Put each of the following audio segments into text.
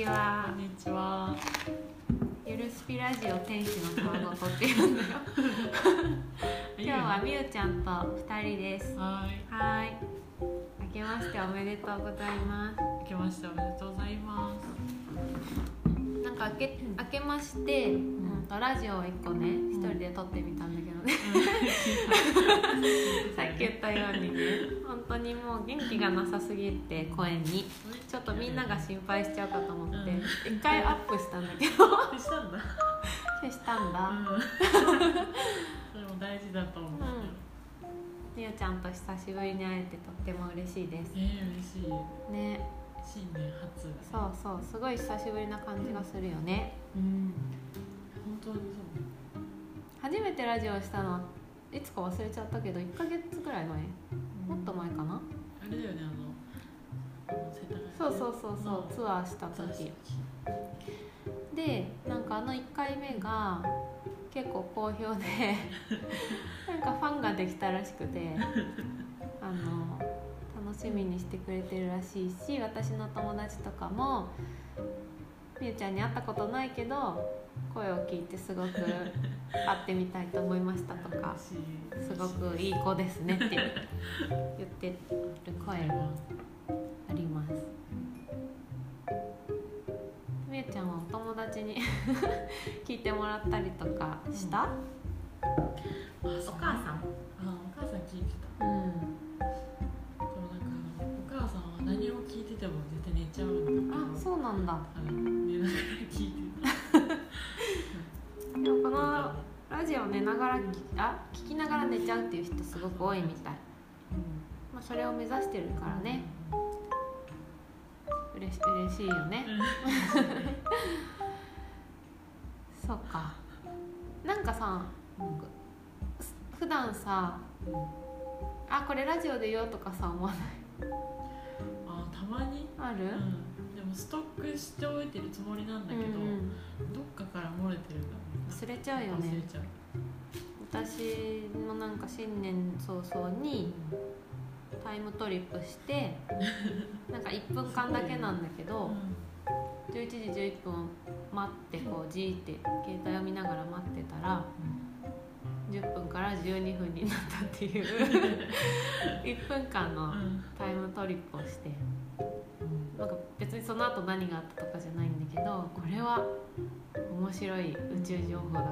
ちは。こんにちは。ゆるスピラジオ天使のたわごとっていうんだよ。今日はみゆちゃんと二人です。はい。はーい。明けましておめでとうございます。明けましておめでとうございます。なんか明け明けまして、うん、とラジオを一個ね一人で撮ってみたんだけどね。さっき言ったようにね。本当にもう元気がなさすぎて声にちょっとみんなが心配しちゃうかと思って一回アップしたんだけどあしたんだ。消したんだうん。それも大事だと思う。みゆちゃんと久しぶりに会えてとっても嬉しいですええ嬉しい。ね新年初。そうそうすごい久しぶりな感じがするよねうん。本当に初めてラジオしたのはいつか忘れちゃったけど1ヶ月ぐらい前そう。もっと前かな？あれだよねあの。そうそうそうそうツアーした時。でなんかあの1回目が結構好評で なんかファンができたらしくてあの楽しみにしてくれてるらしいし私の友達とかもみゆちゃんに会ったことないけど声を聞いてすごく 会ってみたいと思いましたとかすごくいい子ですねって言ってる声があります。みゆちゃんはお友達に 聞いてもらったりとかした、あお母さん。あお母さん聞いてた。うん。お母さんは何を聞いてても絶対寝ちゃうあそうなんだ。あの寝ながら聞いてたのラジオ寝ながら聞きあ聞きながら寝ちゃうっていう人すごく多いみたい、まあ、それを目指してるからね。うれし嬉しいよね。そうか。なんかさ普段さあこれラジオで言おうとかさ思わない？あたまに、ある、うん、でもストックしておいてるつもりなんだけど、うんうん。どっかから漏れてるんだ忘れちゃうよね。私もなんか新年早々にタイムトリップしてなんか1分間だけなんだけど11時11分待ってこうじーって携帯を見ながら待ってたら10分から12分になったっていう。1分間のタイムトリップをしてなんか別にその後何があったとかじゃないんだけどこれは面白い宇宙情報だか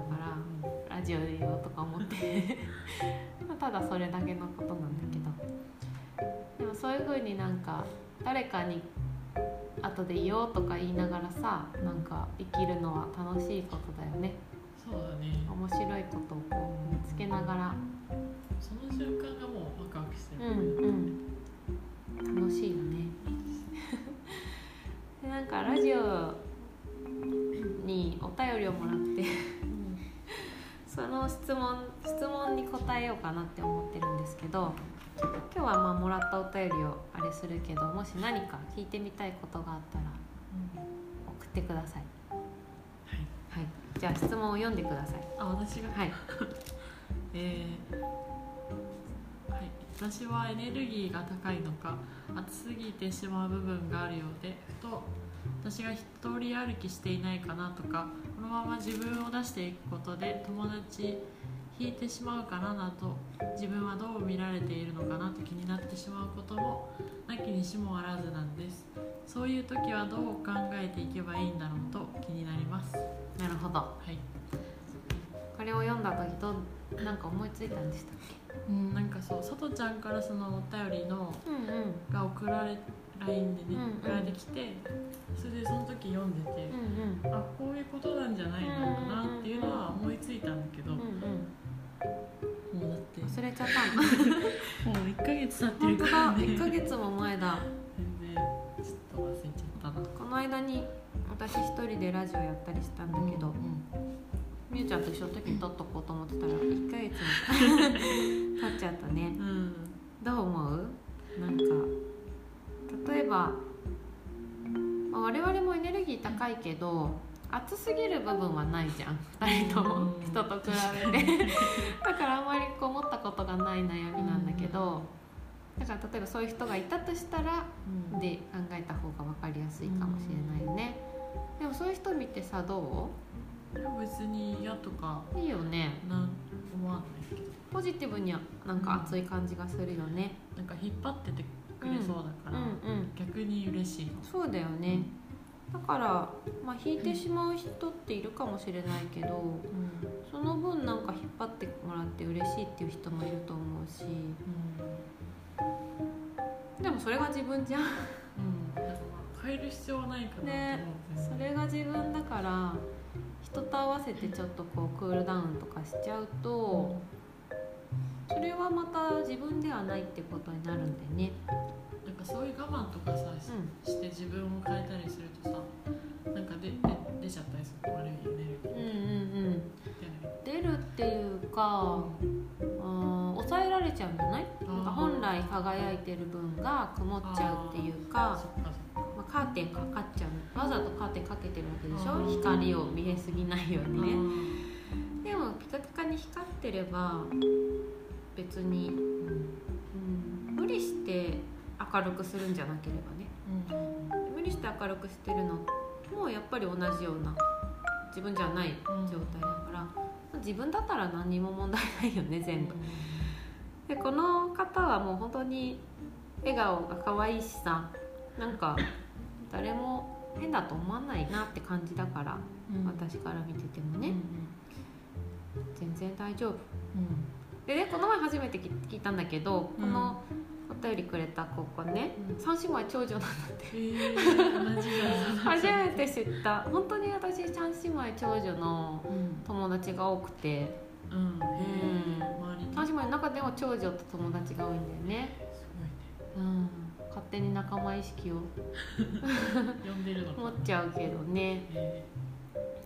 らラジオで言おうとか思って。まあただそれだけのことなんだけど。でもそういう風になんか誰かに後で言おうとか言いながらさなんか生きるのは楽しいことだよね。そうだね。面白いことをこう見つけながら。その瞬間がもうワクワクしてうる、んうん。楽しいよねでなんかラジオにお便りをもらってその質問質問に答えようかなって思ってるんですけど今日はまあもらったお便りをあれするけどもし何か聞いてみたいことがあったら送ってください。はい。はい。じゃあ質問を読んでください。あ私が？はい。えーはい、私はエネルギーが高いのか暑すぎてしまう部分があるようでふと私が一人歩きしていないかなとかこのまま自分を出していくことで友達引いてしまうかななど自分はどう見られているのかなと気になってしまうこともなきにしもあらずなんです。そういう時はどう考えていけばいいんだろうと気になります。なるほど。はい。これを読んだ時どうなんか思いついたんでしたっうん、なんかそうさとちゃんからそのお便りのけうんうん。が送られ LINE でね、うんうん。送られてきてそれでその時読んでて、うんうん。あこういうことなんじゃないのかなっていうのは思いついたんだけど、うんうん。もうだって忘れちゃった。の もう1ヶ月経ってるからね。1ヶ月も前だ。全然ちょっと忘れちゃったな。この間に私一人でラジオやったりしたんだけど、みゆちゃんと一緒の時に撮っとこうと思ってたら1ヶ月も経っちゃったね。うん、うんどう思う？なんか例えば、まあ我々もエネルギー高いけど暑すぎる部分はないじゃん。2人とも。うん。人と比べて。だからあんまりこう思ったことがない悩みなんだけどだから例えばそういう人がいたとしたらうん。で考えた方が分かりやすいかもしれないよね。でもそういう人見てさどでも別に嫌とかういいよね。なん思わないけど。ポジティブにはなんか熱い感じがするよね。なんか引っ張っててくれそうだから、うんうん逆に嬉しいの。そうだよね。だからまあ引いてしまう人っているかもしれないけどその分なんか引っ張ってもらって嬉しいっていう人もいると思うし。でもそれが自分じゃん。うん。変える必要はないかなと思う。ね。それが自分だから人と合わせてちょっとこうクールダウンとかしちゃうとそれはまた自分ではないってことになるんだよね。なんかそういう我慢とかさ、しうして自分を変えたりするとさなんかでで出ちゃったりする悪いエネルギーうんうんうん。出るっていうかうん抑えられちゃうんじゃない？なんか本来輝いてる分が曇っちゃうっていうかまあ、カーテンかかっちゃうわざとカーテンかけてるわけでしょ？光を見えすぎないようにね。うん。でもピカピカに光ってれば別に、うん、無理して明るくするんじゃなければね。うん。無理して明るくしてるのもやっぱり同じような自分じゃない状態だから、自分だったら何にも問題ないよね全部。でこの方はもう本当に笑顔が可愛いしさなんか誰も変だと思わないなって感じだから、うん。私から見ててもうんね、全然大丈夫。うん。でねこの前初めて聞聞いたんだけど、うん。このお便りくれた子がね、うん。三姉妹長女なんだって。えー、初めて知った。本当に私三姉妹長女のうん。友達が多くて。うん。へえ周りに。三姉妹の中でも長女と友達が多いんだよね、すごいね。うん、勝手に仲間意識を 呼んでるのか。持っちゃうけどね。え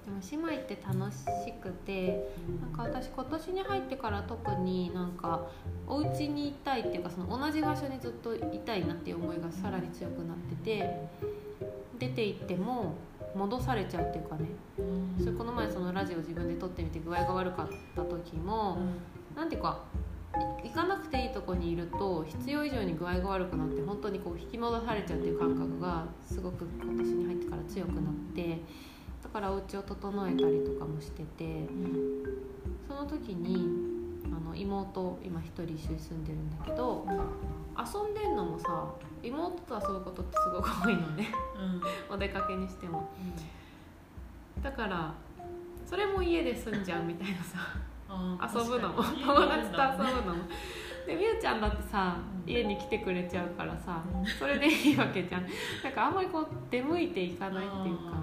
でも姉妹って楽しくてーなんか私今年に入ってから特になんかお家にいたいっていうかその同じ場所にずっといたいなっていう思いがさらに強くなってて出て行っても戻されちゃうっていうかね。うん。それこの前そのラジオ自分で撮ってみて具合が悪かった時もなんていうかい行かなくていいとこにいると必要以上に具合が悪くなって本当にこう引き戻されちゃうっていう感覚がすごく今年に入ってから強くなってだからお家を整えたりとかもしててその時にあの妹今一人一緒に住んでるんだけど遊んでんのもさ妹と遊ぶことってすごく多いのね。うん。お出かけにしても。だからそれも家で住んじゃうみたいなさ。遊ぶのも。友達と遊ぶのも。でみゆちゃんだってさうん。家に来てくれちゃうからさうん。それでいいわけじゃん。なんかあんまりこう出向いていかないっていうか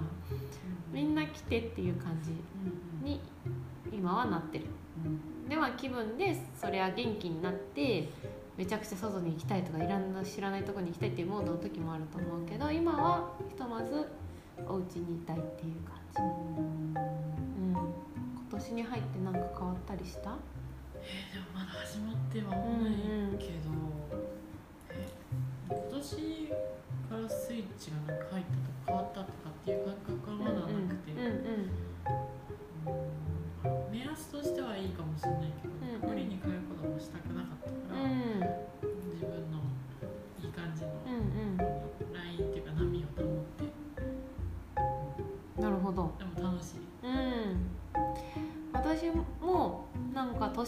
みんな来てっていう感じうん。に今はなってる。では気分でそりゃ元気になってめちゃくちゃ外に行きたいとかいろんな知らないとこに行きたいっていうモードの時もあると思うけど今はひとまずお家にいたいっていう感じ、うん、今年に入って何か変わったりした？えーでもまだ始まってはないけど、え今年からスイ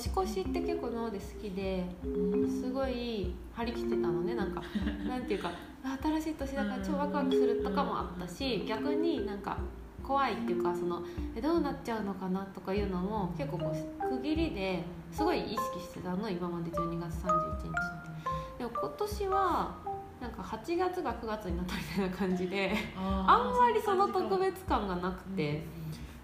年越しって結構今まで好きですごい張り切ってたのね。なんか なんていうかあ新しい年だから超ワクワクするとかもあったし逆になんか怖いっていうかそのえどうなっちゃうのかなとかいうのも結構こう区切りですごい意識してたの。今まで12月31日でも今年はなんか8月が9月になったみたいな感じであんまりその特別感がなくて。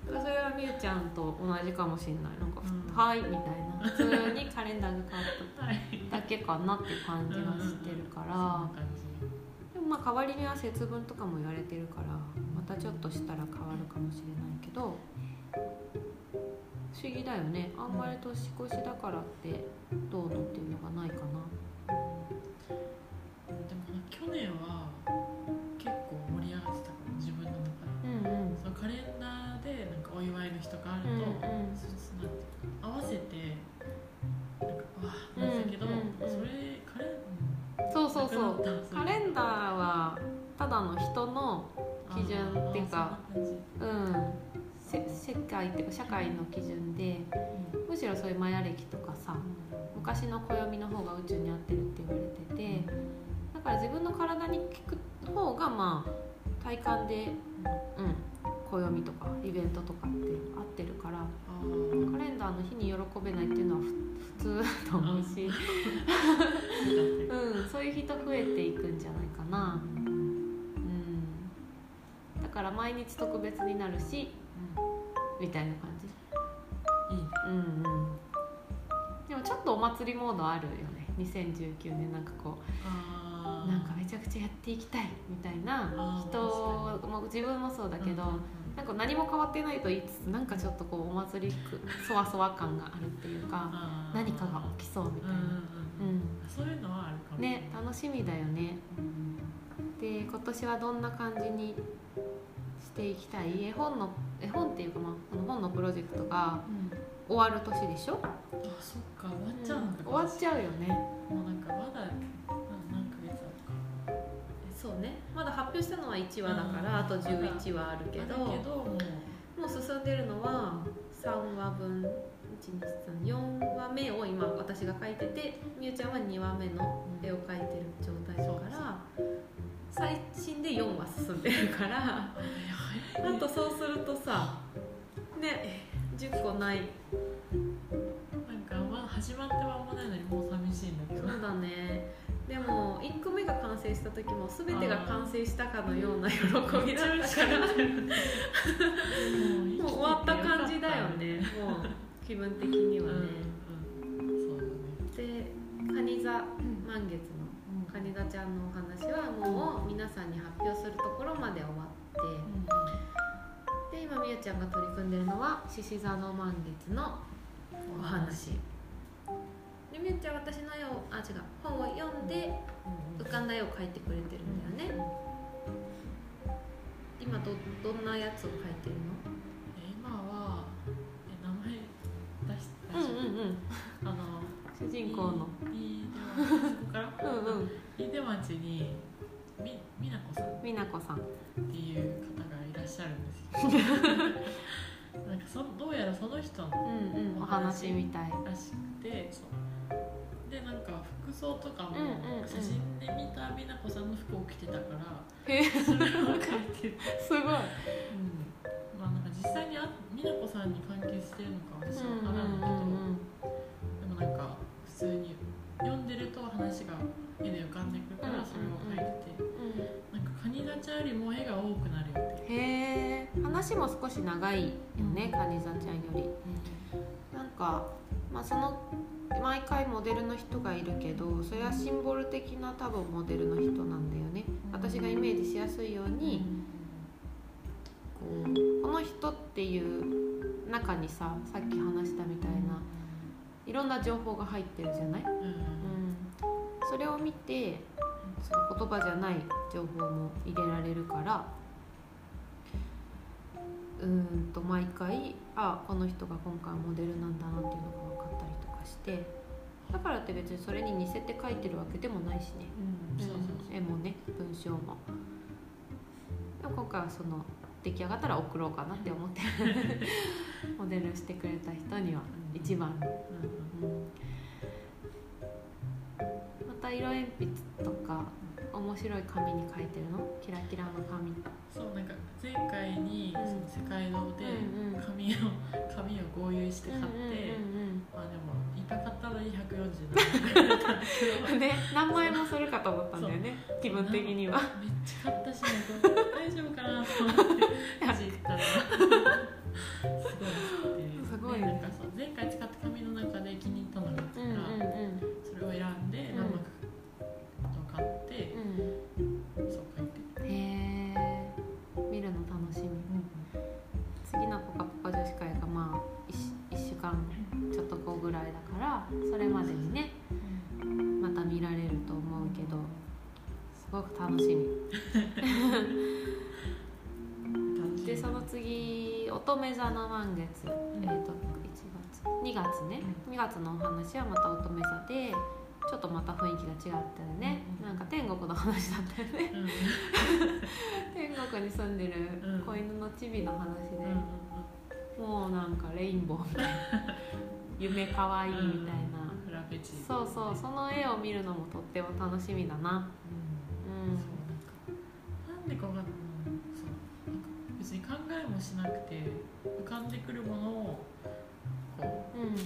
それはみゆちゃんと同じかもしれない。なんか、うん。はいみたいな普通にカレンダーが変わはい。っただけかなっていう感じがしてるから、でもまあ代わりには節分とかも言われてるからまたちょっとしたら変わるかもしれないけど。不思議だよね。あんまり年越しだからってどうのっていうのがないかな。でもな去年は結構盛り上がってたから自分の中で。うんうん。そのカレンダーでなんかお祝いの日とかあると、うんう合わせてなん。かわあなん。だけど、それカレンそうそうそう。カレンダーはただの人の基準っていうかうん。せ世界っていうか社会の基準でむしろそういうマヤ歴とかさ昔の暦の方が宇宙に合ってるって言われててだから自分の体に効く方がまあ体感でうん。暦とかイベントとかって合ってるからカレンダーの日に喜べないっていうのはふ普通だと思うし、うん、そういう人増えていくんじゃないかな、うん、だから毎日特別になるしみたいな感じ。いいね。うんうん。でもちょっとお祭りモードあるよね。2019年なんかこうなんかめちゃくちゃやっていきたいみたいな。人も自分もそうだけど、うんうんなんか何も変わってないと言いつつなんかちょっとこうお祭りくそわそわ感があるっていうか何かが起きそうみたいな、うんうんうん。うん。そういうのはあるかも。ね楽しみだよね。うんで今年はどんな感じにしていきたい？絵本の絵本っていうか、まあ、この本のプロジェクトが終わる年でしょ？あそっか。終わっちゃうのか、終わっちゃうよねそうね。まだ発表したのは1話だから、うん。あと11話あるけどもう進んでるのは3話分1234話目を今私が描いててみゆちゃんは2話目の絵を描いてる状態だから最新で4話進んでるからあとそうするとさね10個ない。なんかまだ始まって間もないのにもう寂しいんだけど。そうだねでも1個目が完成した時も全てが完成したかのような喜びだったから。もう終わった感じだよね。もう気分的にはうんね、うん。そうだね。でカニ座満月のカニ座ちゃんのお話はもう皆さんに発表するところまで終わって。で今みゆちゃんが取り組んでるのは獅子座の満月のお話でみゆちゃんは私の絵をあ違う。本を読んで浮かんだ絵を描いてくれてるんだよね。今どどんなやつを描いてるの？え今はえ名前出してうんうんうん。あの主人公の。飯出町そこから？うんうん。飯出町にみ美奈子さん。っ美奈子さん。ていう方がいらっしゃるんですよ。なんかそどうやらその人のうんうん。お話みたい。らしくてそうでなんか服装とかもうんうんうん。写真で見た美奈子さんの服を着てたからそれを描いてて、すごい。うん、まあなんか実際にあ美奈子さんに関係してるのか私は分からんけど、でもなんか普通に読んでると話が絵で浮かんでくるからそれを描いてて、なんかカニ座ちゃんよりも絵が多くなるよって、へえ。話も少し長いよねカニ座ちゃんより。なんかまあその毎回モデルの人がいるけどそれはシンボル的な多分モデルの人なんだよね。私がイメージしやすいようにこうこの人っていう中にささっき話したみたいないろんな情報が入ってるじゃない、うんうん。うん、それを見てその言葉じゃない情報も入れられるからうーんと毎回あこの人が今回モデルなんだなっていうのが分かったりとかしてだからって別にそれに似せて書いてるわけでもないしね、絵もね文章も。今回はその出来上がったら送ろうかなって思ってモデルしてくれた人には一番。うん。うん。また色鉛筆面白い紙に書いてるの？キラキラの紙。そうなんか前回に世界堂で紙を紙を合流して買って、うんまあでもいっぱい買ったのに147円だったんだけど。うんうんね何万円もするかと思ったんだよね。気分的には。めっちゃ買ったし大丈夫かなと思って 月2月ね2月のお話はまた乙女座でちょっとまた雰囲気が違ったよね、うん。なんか天国の話だったよね。うん。う ん天国に住んでるうん。子犬のチビの話で、うんもうなんかレインボーみたいな。夢かわいいみたいな、フラペチーそうそうその絵を見るのもとっても楽しみだな。うん。なんか。なんでか別に考えもしなくて浮かんでくるものをこうんう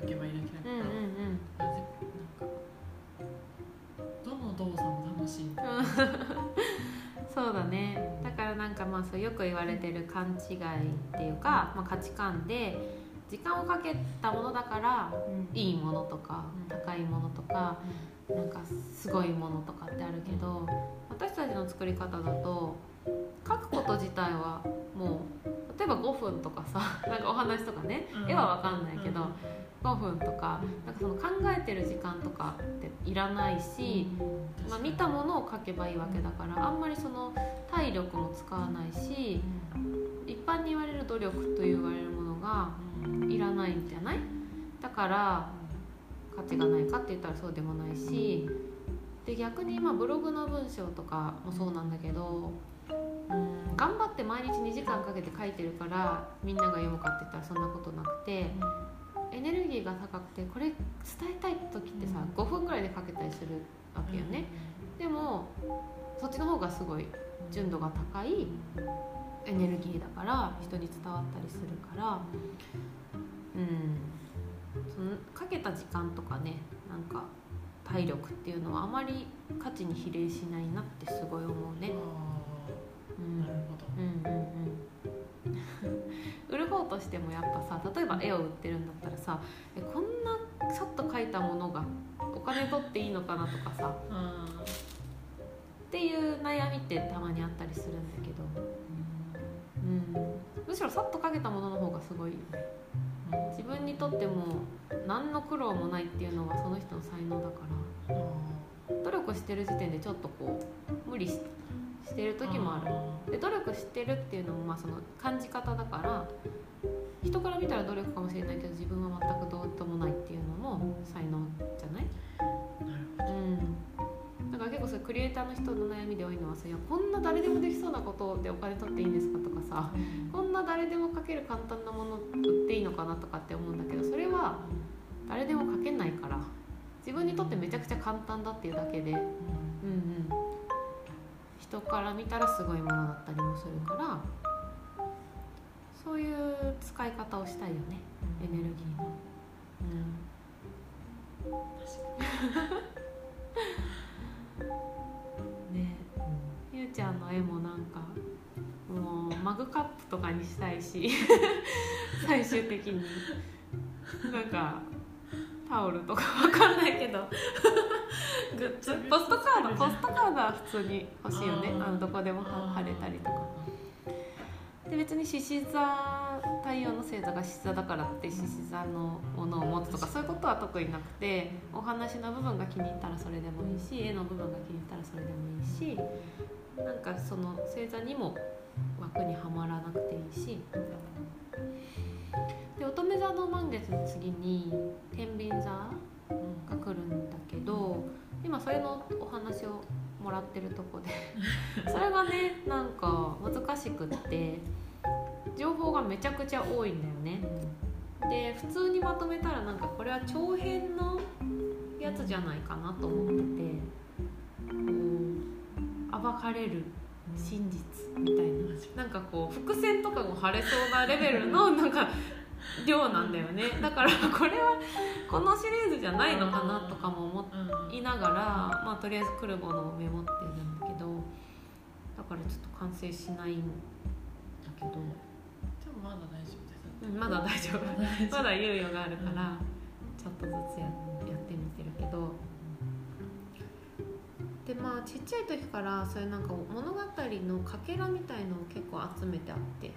書けばいいだけだうん。うんから、なんかどの動作も楽しい、うん。そうだね。だからなんかまあそうよく言われてる勘違いっていうか、まあ、価値観で時間をかけたものだからいいものとかうん。高いものとかなんかすごいものとかってあるけど私たちの作り方だと書くこと自体はもう例えば5分とかさ なんかお話とかねうん。絵は分かんないけどうん。5分とかうんなんかその考えてる時間とかっていらないし、まあ、見たものを書けばいいわけだからあんまりその体力も使わないし一般に言われる努力と言われるものがいらないんじゃない？だから価値がないかって言ったらそうでもないしで逆に今ブログの文章とかもそうなんだけどうん頑張って毎日2時間かけて書いてるからみんなが読むかって言ったらそんなことなくてエネルギーが高くてこれ伝えたい時ってさ5分ぐらいで書けたりするわけよね。でもそっちの方がすごい純度が高いエネルギーだから人に伝わったりするからうんそのかけた時間とかねなんか体力っていうのはあまり価値に比例しないなってすごい思うね。うんなるほど。うんうんうん 売る方としてもやっぱさ例えば絵を売ってるんだったらさえこんなさっと描いたものがお金取っていいのかなとかさ。っていう悩みってたまにあったりするんだけど、うん、むしろさっと描けたものの方がすごいよね。自分にとっても何の苦労もないっていうのはその人の才能だから。努力してる時点でちょっとこう無理ししてる時もあるで努力してるっていうのもまあその感じ方だから人から見たら努力かもしれないけど自分は全くどうともないっていうのも才能じゃない？うんだから結構それクリエイターの人の悩みで多いのはさ「いやこんな誰でもできそうなことでお金取っていいんですか?」とかさ「こんな誰でも書ける簡単なもの売っていいのかな?」とかって思うんだけどそれは誰でも書けないから自分にとってめちゃくちゃ簡単だっていうだけで人から見たらすごいものだったりもするからそういう使い方をしたいよねエネルギーの。うん、ね。ゆうちゃんの絵もなんかもうマグカップとかにしたいし 最終的に。なんかタオルとかわかんないけど。グッズ。ポストカード。ポストカードは普通に欲しいよね。あのどこでもは貼れたりとか。で別に獅子座太陽の星座が獅子座だからって獅子座のものを持つとかそういうことは特になくてお話の部分が気に入ったらそれでもいいし絵の部分が気に入ったらそれでもいいしなんかその星座にも枠にはまらなくていいしで乙女座の満月の次に天秤座が来るんだけど今それのお話をもらってるとこで それがねなんか難しくって情報がめちゃくちゃ多いんだよね。で普通にまとめたらなんかこれは長編のやつじゃないかなと思ってて暴かれる真実みたいな。なんかこう伏線とかも貼れそうなレベルのなんか量なんだよね。だからこれはこのシリーズじゃないのかなとかも思いながら、まあ、とりあえず来るものをメモってるんだけどだからちょっと完成しないんだけど、でもまだ大丈夫です。うんまだ大丈夫。まだ猶予があるからちょっとずつややってみてるけどでまあちっちゃい時からそういうなんか物語のかけらみたいのを結構集めてあって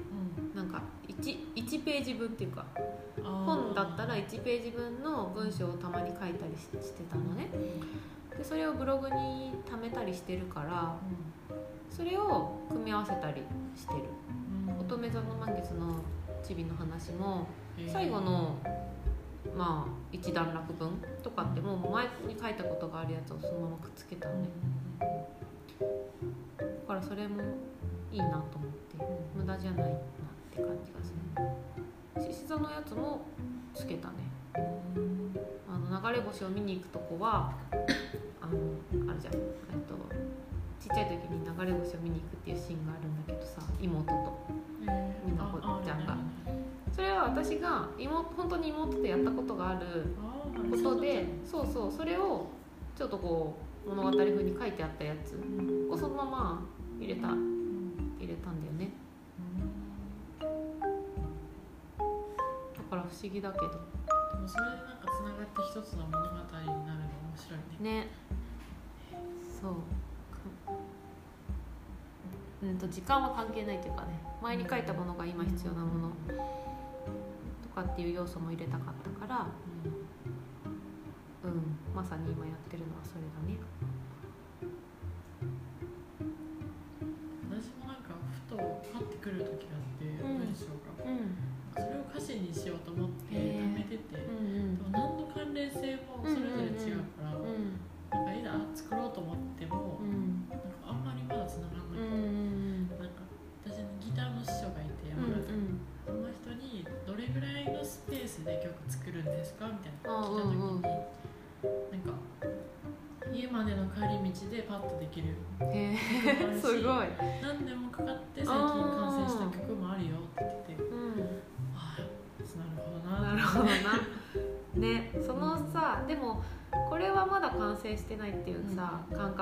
なんか 1, 1ページ分っていうか本だったら1ページ分の文章をたまに書いたりししてたのね。でそれをブログに貯めたりしてるからそれを組み合わせたりしてる。乙女座の満月のチビの話も最後のまあ一段落分とかってもう前に書いたことがあるやつをそのままくっつけたんで。だからそれもいいなと思って。無駄じゃないなって感じがする。獅子座のやつもつけたね。あの流れ星を見に行くとこはあのあるじゃん。えっとちっちゃい時に流れ星を見に行くっていうシーンがあるんだけどさ妹と。みなこちゃんがそれは私が妹本当に妹とやったことがあることでそうそうそれをちょっとこう物語風に書いてあったやつをそのまま入れた入れたんだよね。だから不思議だけど。でもそれでなんかつながって一つの物語になるの面白いね。ね。そう。うんと時間は関係ないというかね。前に書いたものが今必要なもの。とかっていう要素も入れたかったから。うん。まさに今やってるのはそれだね。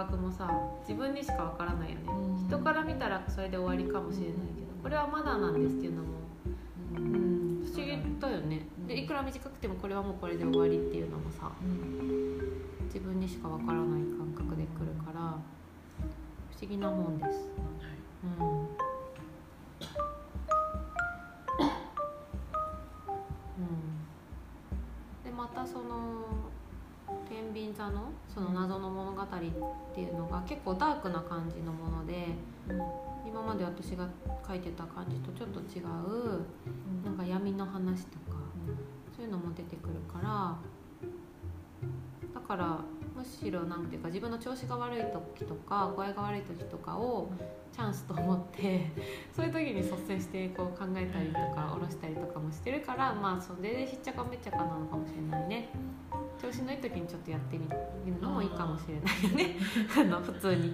覚もさ自分にしかわからないよね。うん。人から見たらそれで終わりかもしれないけどこれはまだなんですっていうのも、ううん。ん、不思議だよね。でいくら短くてもこれはもうこれで終わりっていうのもさうん。自分にしかわからない感覚で来るから不思議なもんです。はい。うん。うん、でまたその天秤座のその謎の物語っていうのが結構ダークな感じのもので今まで私が書いてた感じとちょっと違うなんか闇の話とかそういうのも出てくるからだからむしろなんていうか自分の調子が悪い時とか具合が悪い時とかをチャンスと思って そういう時に率先してこう考えたりとか下ろしたりとかもしてるからまあそれでしっちゃかめっちゃかなのかもしれないね。調子のいい時にちょっとやってみるのもいいかもしれないよね。あの普通に。うん。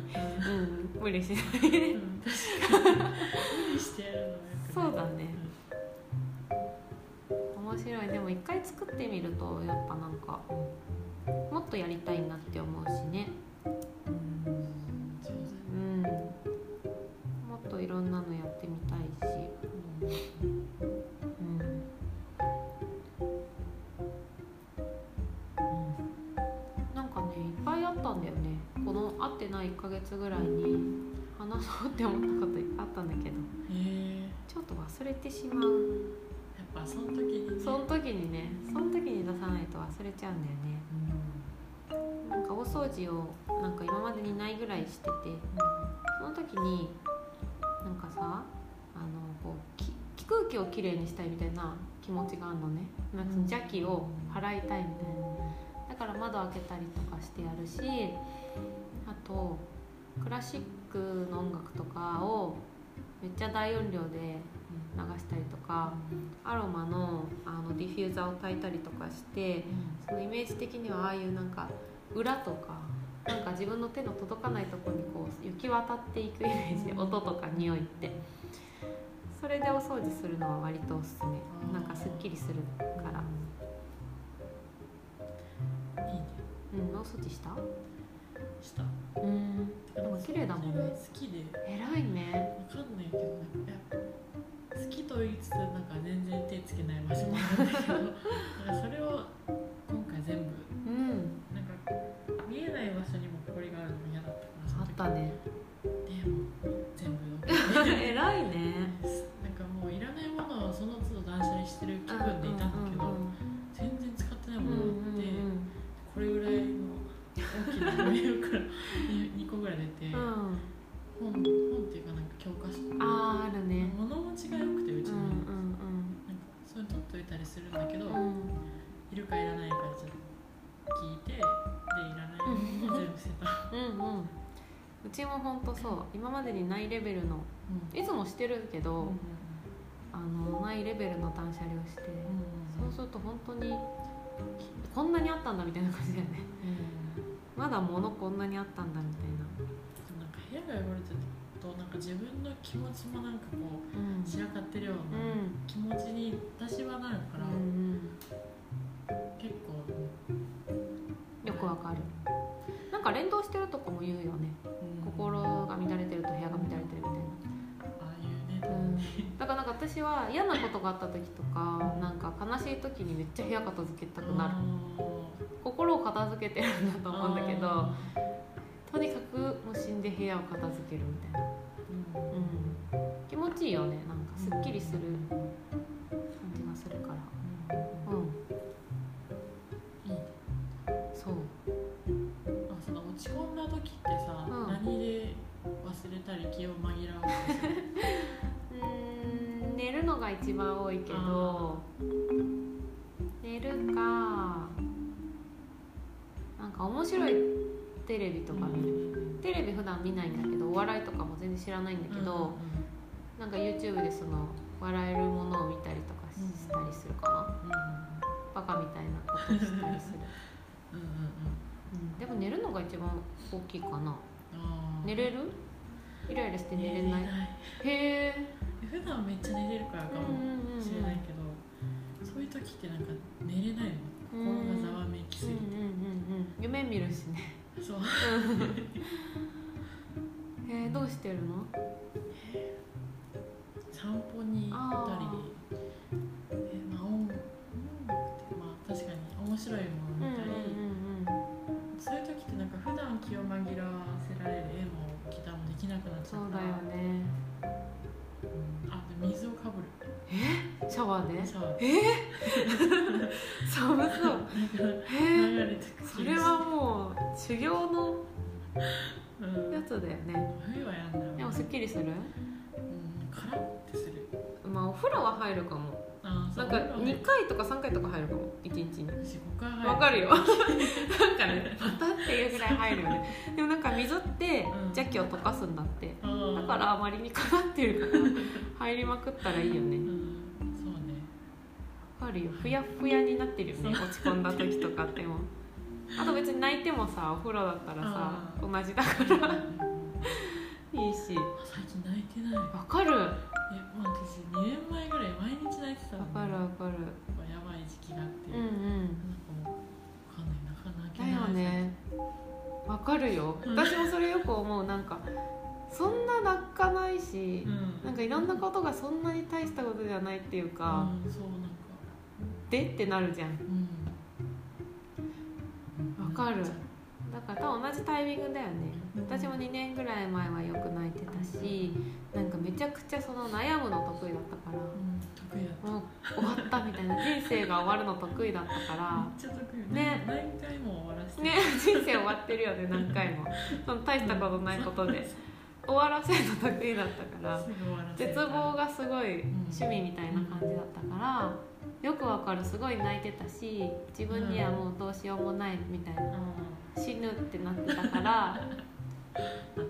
無理しないで。うん無理してやるのはよそうだね。面白い。でも一回作ってみるとやっぱなんかもっとやりたいなって思うしね。うん。もっといろんなのやってみたいし。うん会ってない1ヶ月ぐらいに話そうって思ったこといっぱいあったんだけどちょっと忘れてしまう。やっぱその時にね。その時にねその時に出さないと忘れちゃうんだよね。なんか大掃除をなんか今までにないぐらいしててその時になんかさあのこうきき空気をきれいにしたいみたいな気持ちがあるのね。なんかその邪気を払いたいみたいな。だから窓開けたりとかしてやるしあとクラシックの音楽とかをめっちゃ大音量で流したりとかアロマのあのディフューザーを焚いたりとかしてそのイメージ的にはああいうなんか裏とかなんか自分の手の届かないところにこう行き渡っていくイメージで音とか匂いって。それでお掃除するのは割とおすすめ。なんかすっきりするから。いいね。うん。お掃除した？した。うん。でも綺麗だもんね。好きで。偉いね。わかんないけど。なんか好きと言いつつなんか全然手つけない場所もあるんだけど。なんかそれを今回全部。うん。なんか見えない場所にもこれがあるの嫌だったからそあったね。でも全部。偉いね。なんかもういらないものをその都度断捨離してる気分でいたんだけど、全然使ってないものがあって、これぐらいの大きなから 2, 個ぐらい出て、うん。うんうん本本っていうかなんか教科書。あーあるね。物持ちが良くてうちうんに、うん。なんかそういうの取っといたりするんだけど、うん。うんいるかないからちょっと聞いてでいらない。も全部捨てた。うんうん。うちも本当そう。今までにないレベルのうん。いつもしてるけど、うんあのないレベルの断捨離をして、うん。そうすると本当にこんなにあったんだみたいな感じだよね。うんまだ物こんなにあったんだみたいな。なんか部屋が汚れてるとなんか自分の気持ちもなんかこううん。散らかってるよううなん。気持ちに私はなるから、うん結構、うんよくわかる。なんか連動してるとこも言うよね。うん。心が乱れてると部屋が乱れてるだからなんか私は嫌なことがあった時とかなんか悲しい時にめっちゃ部屋片付けたくなる。心を片付けてるんだと思うんだけどあとにかく無心で部屋を片付けるみたいな、ーうん。うん、気持ちいいよね。なんかすっきりする感じがするから。うん。いいねそう。あその落ち込んだ時ってさ、うん。何で忘れたり気を紛らわせる？のが一番多いけど寝るかなんか面白いテレビとか見る、テレビ普段見ないんだけどお笑いとかも全然知らないんだけど、なんか YouTube でその笑えるものを見たりとかしたりするかな、うんうんバカみたいなことをしたりする、うんうんうん。うん、でも寝るのが一番大きいかな。寝れる？イライラして寝れない。寝れない。へえ普段めっちゃ寝てるからかもしれないけど、そういう時ってなんか寝れないの？心がざわめきすうんぎうんうんうんて、夢見るしね。そう。えー、どうしてるの？散歩に行ったり。えまあ音音楽ってまあ確かに面白いもの見たり、そういう時ってなんか普段気を紛らわせられる絵もギターもできなくなっちゃそうだったよね。うんあで水をかぶるシャワーで？シャワーえ？ー、寒そう。えそれはもう修行のうん。やつだよね。冬はやんでもすっきりする？うんカラッてする。まあお風呂は入るかもなかうん俺は2回とか3回とか入るかも1日に。私5回入る。わかるよ。なんかねまたっていうぐらい入るよね。でもなんか水ってうん。邪気を溶かすんだって。あー。だからあまりにかかってるから入りまくったらいいよね。うん。そうね。わかるよ。ふやふやになってるよね落ち込んだ時とかっても。あと別に泣いてもさお風呂だったらさあ同じだから。いいし。最近泣いてない。わかる。わえもう私2年前ぐらい毎日泣いてたの。かるわかる。やばい時期があって、うんうん。なんかもうわかんない。なかなかだよね。わかるよ。うん。私もそれよく思う。なんかそんな泣かないしうん。なんかいろんなことがそんなに大したことじゃないっていうか、うん、そうなんか。で？ってなるじゃん。うん。わかる。だから多分同じタイミングだよね。うん私も2年ぐらい前はよく泣いてたしなんかめちゃくちゃその悩むの得意だったからううん得意だった。もう終わったみたいな人生が終わるの得意だったから。めっちゃ得意ね。何回も終わらせて。ね人生終わってるよね何回も。その大したことないことで。終わらせるの得意だったから。絶望がすごい趣味みたいな感じだったからよくわかる。すごい泣いてたし自分にはもうどうしようもないみたいな。死ぬってなってたから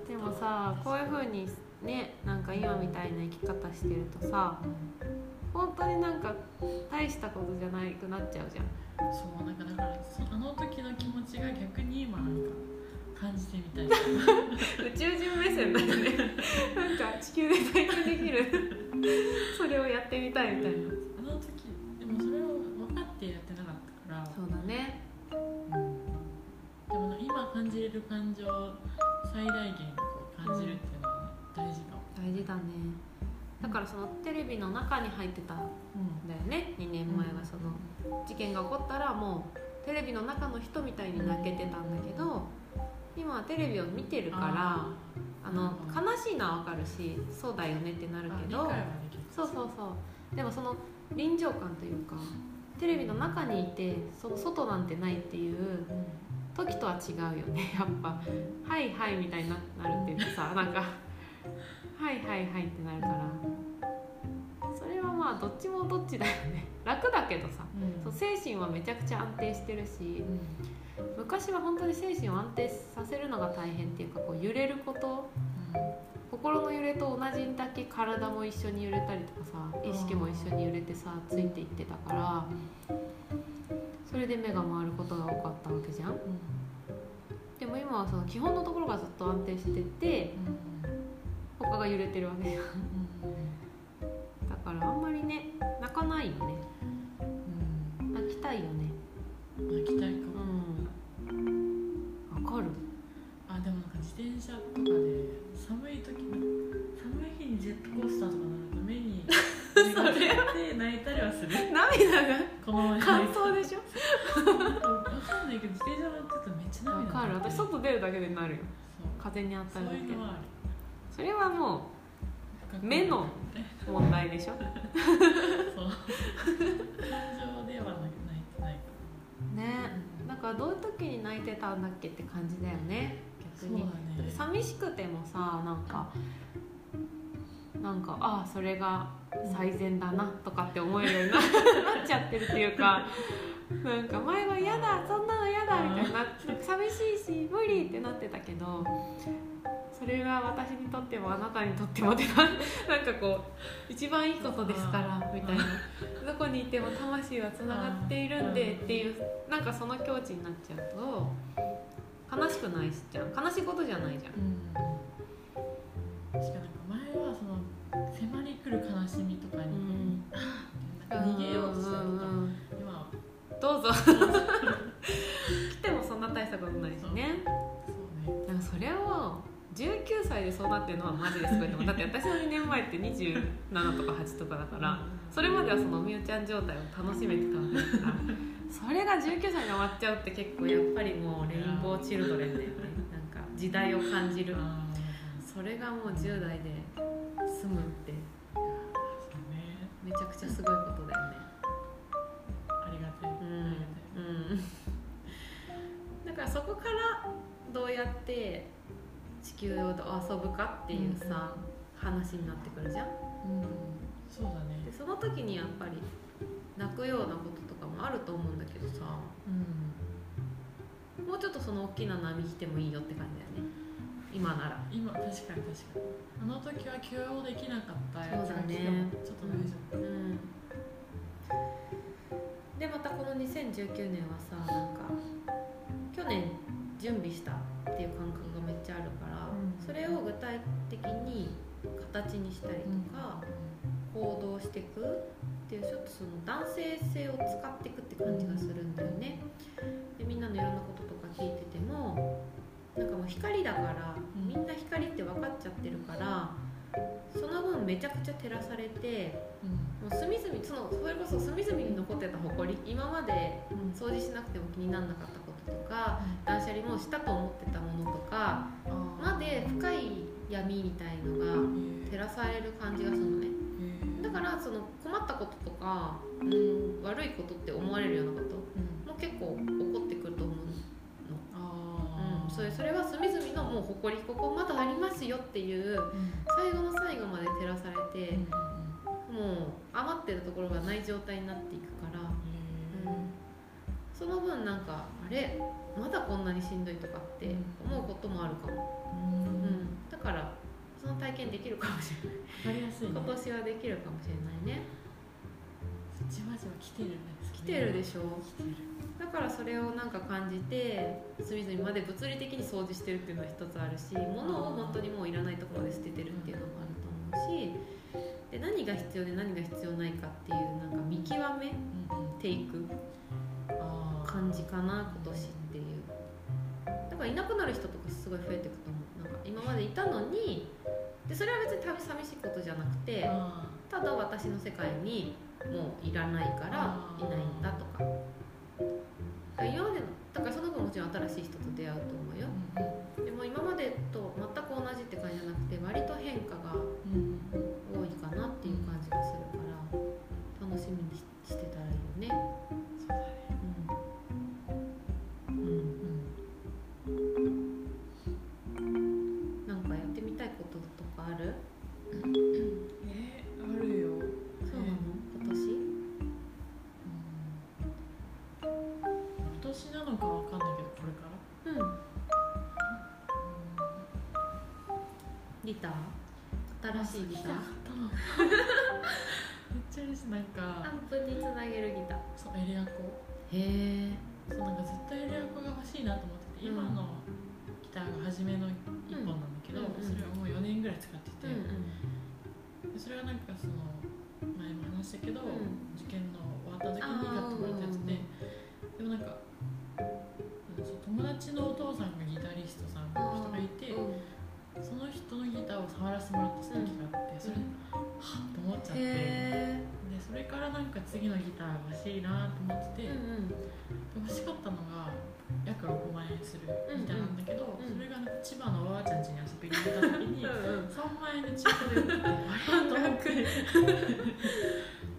でもさこういう風にねなんか今みたいな生き方してるとさ本当になんか大したことじゃなくなっちゃうじゃん。そうなんかだからそあの時の気持ちが逆に今なんか感じてみたい 宇宙人目線だよね。なんか地球で体験できる。それをやってみたいみたいな。あの時でもそれを分かってやってなかったから。そうだね。でも今感じれる感情を最大限こう感じるっていうのは、ね大事かも、大事だね。だからそのテレビの中に入ってたんだよね。2年前はその事件が起こったらもうテレビの中の人みたいに泣けてたんだけど今はテレビを見てるからあの悲しいのは分かるしそうだよねってなるけどそうそうそう。でもその臨場感というかテレビの中にいてその外なんてないっていううん時とは違うよね。やっぱ「はいはい」みたいにななるっていうかさなんか「はいはいはい」ってなるから。それはままあどっちもどっちだよね。楽だけどさうん。そう精神はめちゃくちゃ安定してるし昔は本当に精神を安定させるのが大変っていうかこう揺れること心の揺れと同じだけ体も一緒に揺れたりとかさ意識も一緒に揺れてさついていってたからそれで目が回ることが多かったわけじゃん。でも今はその基本のところがずっと安定してて他が揺れてるわけじゃん。だからあんまりね泣かないよね。泣きたいよね。泣きたいか。もうん。わかる？あでもなんか自転車とかで寒い時の寒い日にジェットコースターとか乗る目が出て泣いたりはする。涙がこのまま乾燥でしょ？わかんないけど自転車乗ってるとめっちゃわ涙かる。私外出るだけでなるよ。風に当たそうるだけ。いうのはある。それはもう目の問題でしょ？そう。感情では泣いてない。かねだからどういう時に泣いてたんだっけって感じだよね。逆に。ね。寂しくてもさなんかなんかああそれが最善だなとかって思えるようにななっちゃってるっていうかなんか前は嫌だそんなの嫌だみたいな寂しいし無理ってなってたけどそれが私にとってもあなたにとってもってな なんかこう一番いいことですからみたいな。どこにいても魂はつながっているんでっていうなんかその境地になっちゃうと悲しくないしじゃん。悲しいことじゃないじゃん。確かになん来る悲しみとかに、なんか逃げようとしてたけど、うんうん今は。どうぞ。来てもそんな大したことないしね。そうね。でもそれを19歳でそうなってるのはマジですごいと思うだって私の2年前って27とか8とかだからそれまではそのみゆちゃん状態を楽しめてたわけだからそれが19歳に終わっちゃうって結構やっぱりもうレインボーチルドレンだよね。なんか時代を感じる。あそれがもう10代で済むちゃくちゃすごいことだよね。ありがたい、うん。うん。だからそこからどうやって地球を遊ぶかっていうさ、話になってくるじゃん。うん。そうだね。でその時にやっぱり泣くようなこととかもあると思うんだけどさうん。もうちょっとその大きな波来てもいいよって感じだよね今なら。今確かに確かに。あの時は許容できなかったやつが来ちょっと大丈夫。うん。でまたこの2019年はさなんか去年準備したっていう感覚がめっちゃあるから、うん。それを具体的に形にしたりとか、行動していくっていうちょっとその男性性を使っていくって感じがするんだよね。でみんなのいろんなこととか聞いててもなんかもう光だからうん。みんな光って分かっちゃってるからその分めちゃくちゃ照らされてうん。もう隅々そのそれこそ隅々に残ってた埃今までうん。掃除しなくても気にならなかったこととか断捨離もしたと思ってたものとかまで深い闇みたいのが照らされる感じがするのね。だからその困ったこととか、うん、悪いことって思われるようなことも結構起こっの、うん、それそれは隅々のもう誇りここまだありますよっていう最後の最後まで照らされて、もう余ってるところがない状態になっていくから、うん、その分なんかあれまだこんなにしんどいとかって思うこともあるかも、うん、だからその体験できるかもしれない。ね。今年はできるかもしれないね。じわじわ来てるね。来てるでしょ。来てるだからそれをなんか感じて隅々まで物理的に掃除してるっていうのは一つあるし物を本当にもういらないところまで捨ててるっていうのもあると思うしで何が必要で何が必要ないかっていうなんか見極めていく感じかな今年っていう。だからいなくなる人とかすごい増えていくと思う。なんか今までいたのにでそれは別に寂寂しいことじゃなくてあただ私の世界にもういらないからいないんだと新しい人と出会うと思うよ。ーでも今までと全く同じって感じじゃなくて割と変化が